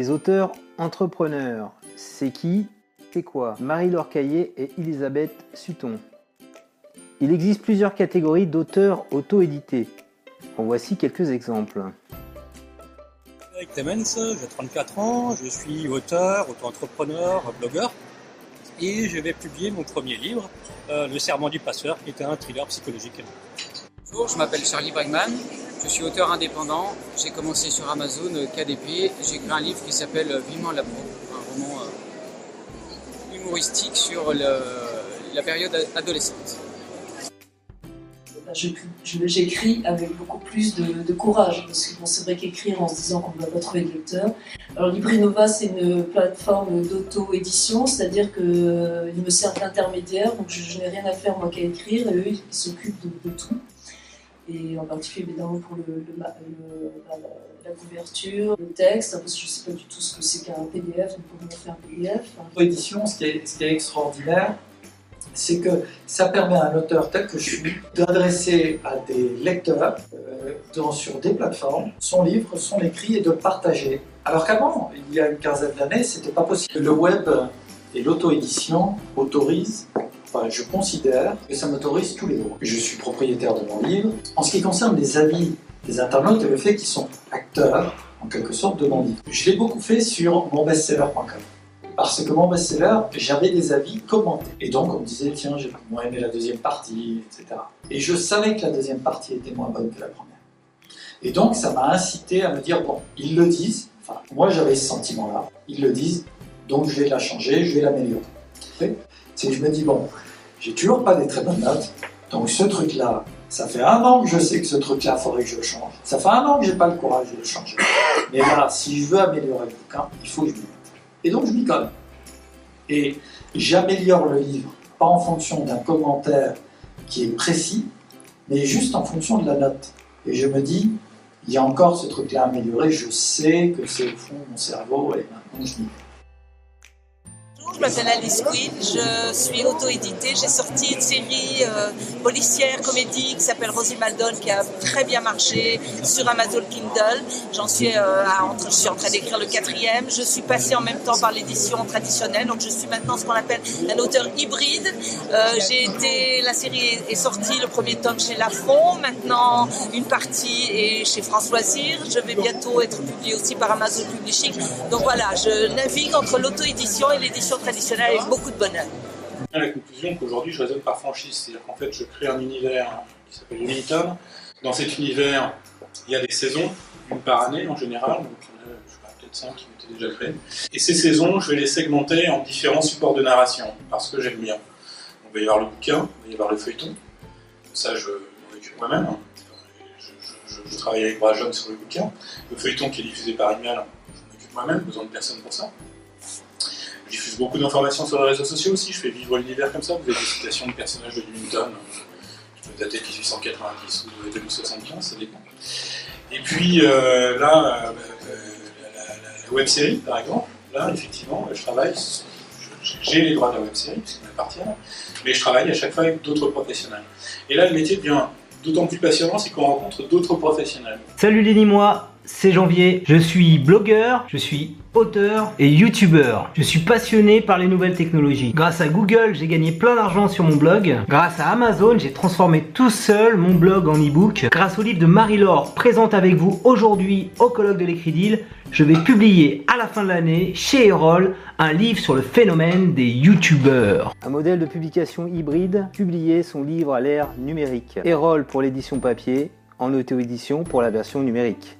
Les auteurs entrepreneurs, c'est qui? C'est quoi? Marie-Laure Caillé et Elisabeth Sutton. Il existe plusieurs catégories d'auteurs auto-édités. En voici quelques exemples. Eric Clemens, j'ai 34 ans, je suis auteur, auto-entrepreneur, blogueur et je vais publier mon premier livre, euh, Le Serment du Passeur, qui est un thriller psychologique. Bonjour, je m'appelle Charlie Bregman, je suis auteur indépendant, j'ai commencé sur Amazon euh, KDP, j'ai écrit un livre qui s'appelle Vivement la peau, un roman euh, humoristique sur la période adolescente. J'écris avec beaucoup plus de, courage, parce que c'est vrai qu'écrire en se disant qu'on ne va pas trouver de lecteur. Alors Librinova, c'est une plateforme d'auto-édition, c'est-à-dire qu'ils me servent d'intermédiaire, donc je, n'ai rien à faire moi qu'à écrire, et eux, ils s'occupent de, tout. Et en particulier, évidemment, pour le, la, couverture, le texte, parce que je ne sais pas du tout ce que c'est qu'un PDF, donc comment fait un PDF. L'édition, ce, ce qui est extraordinaire, c'est que ça permet à un auteur tel que je suis d'adresser à des lecteurs euh, sur des plateformes son livre, son écrit et de le partager. Alors qu'avant, il y a une quinzaine d'années, c'était pas possible. Le web et l'auto-édition autorisent Je considère que ça m'autorise tous les jours. Je suis propriétaire de mon livre. En ce qui concerne les avis des internautes et le fait qu'ils sont acteurs, en quelque sorte, de mon livre, je l'ai beaucoup fait sur monbestseller.com parce que mon best-seller, j'avais des avis commentés. Et donc on me disait, tiens, j'ai moins aimé la deuxième partie, etc. Et je savais que la deuxième partie était moins bonne que la première. Et donc ça m'a incité à me dire, bon, ils le disent, enfin, moi j'avais ce sentiment-là, ils le disent, donc je vais la changer, je vais l'améliorer. C'est que je me dis, bon, j'ai toujours pas des très bonnes notes, donc ce truc-là, ça fait un an que je sais que ce truc-là, il faudrait que je le change. Ça fait un an que j'ai pas le courage de le changer. Mais là, si je veux améliorer le bouquin, il faut que je le et donc je m'y colle. Et j'améliore le livre, pas en fonction d'un commentaire qui est précis, mais juste en fonction de la note. Et je me dis, il y a encore ce truc-là à améliorer, je sais que c'est au fond de mon cerveau, et maintenant je m'y vais je m'appelle Alice Quinn, je suis auto-éditée. J'ai sorti une série euh, policière, comédie qui s'appelle Rosie Maldon qui a très bien marché sur Amazon Kindle. J'en suis, euh, je suis en train d'écrire le quatrième. Je suis passée en même temps par l'édition traditionnelle, donc je suis maintenant ce qu'on appelle un auteur hybride. Euh, été, la série est, sortie, le premier tome chez Lafon, maintenant une partie est chez France Loisirs. Je vais bientôt être publiée aussi par Amazon Publishing. Donc voilà, je navigue entre l'auto-édition et l'édition traditionnel avec beaucoup de bonheur. À la conclusion qu'aujourd'hui je raisonne par franchise, c'est-à-dire qu'en fait je crée un univers qui s'appelle Uniton. Dans cet univers, il y a des saisons, une par année en général, donc euh, je sais pas, peut-être 5 qui été déjà créées. Et ces saisons, je vais les segmenter en différents supports de narration, parce que j'aime bien. On va y avoir le bouquin, on va y avoir le feuilleton. Ça, je m'en occupe moi-même. Hein. Je, travaille avec Brajon sur le bouquin. Le feuilleton qui est diffusé par email, je m'en occupe moi-même, besoin de personne pour ça. Je diffuse beaucoup d'informations sur les réseaux sociaux aussi, je fais vivre l'univers comme ça. Vous avez des citations de personnages de Newton, qui peuvent dater de 1890 ou de 2075, ça dépend. Et puis euh, là, euh, euh, la, web série par exemple, là effectivement, je travaille, j'ai les droits de la web série, puisqu'il m'appartient, mais je travaille à chaque fois avec d'autres professionnels. Et là, le métier devient d'autant plus passionnant, c'est qu'on rencontre d'autres professionnels. Salut les Nîmois c'est Janvier, je suis blogueur, je suis auteur et youtubeur. Je suis passionné par les nouvelles technologies. Grâce à Google, j'ai gagné plein d'argent sur mon blog. Grâce à Amazon, j'ai transformé tout seul mon blog en e-book. Grâce au livre de Marie-Laure, présente avec vous aujourd'hui au colloque de l'écrit je vais publier à la fin de l'année chez Erol un livre sur le phénomène des youtubeurs. Un modèle de publication hybride, publier son livre à l'ère numérique. Erol pour l'édition papier, en auto-édition pour la version numérique.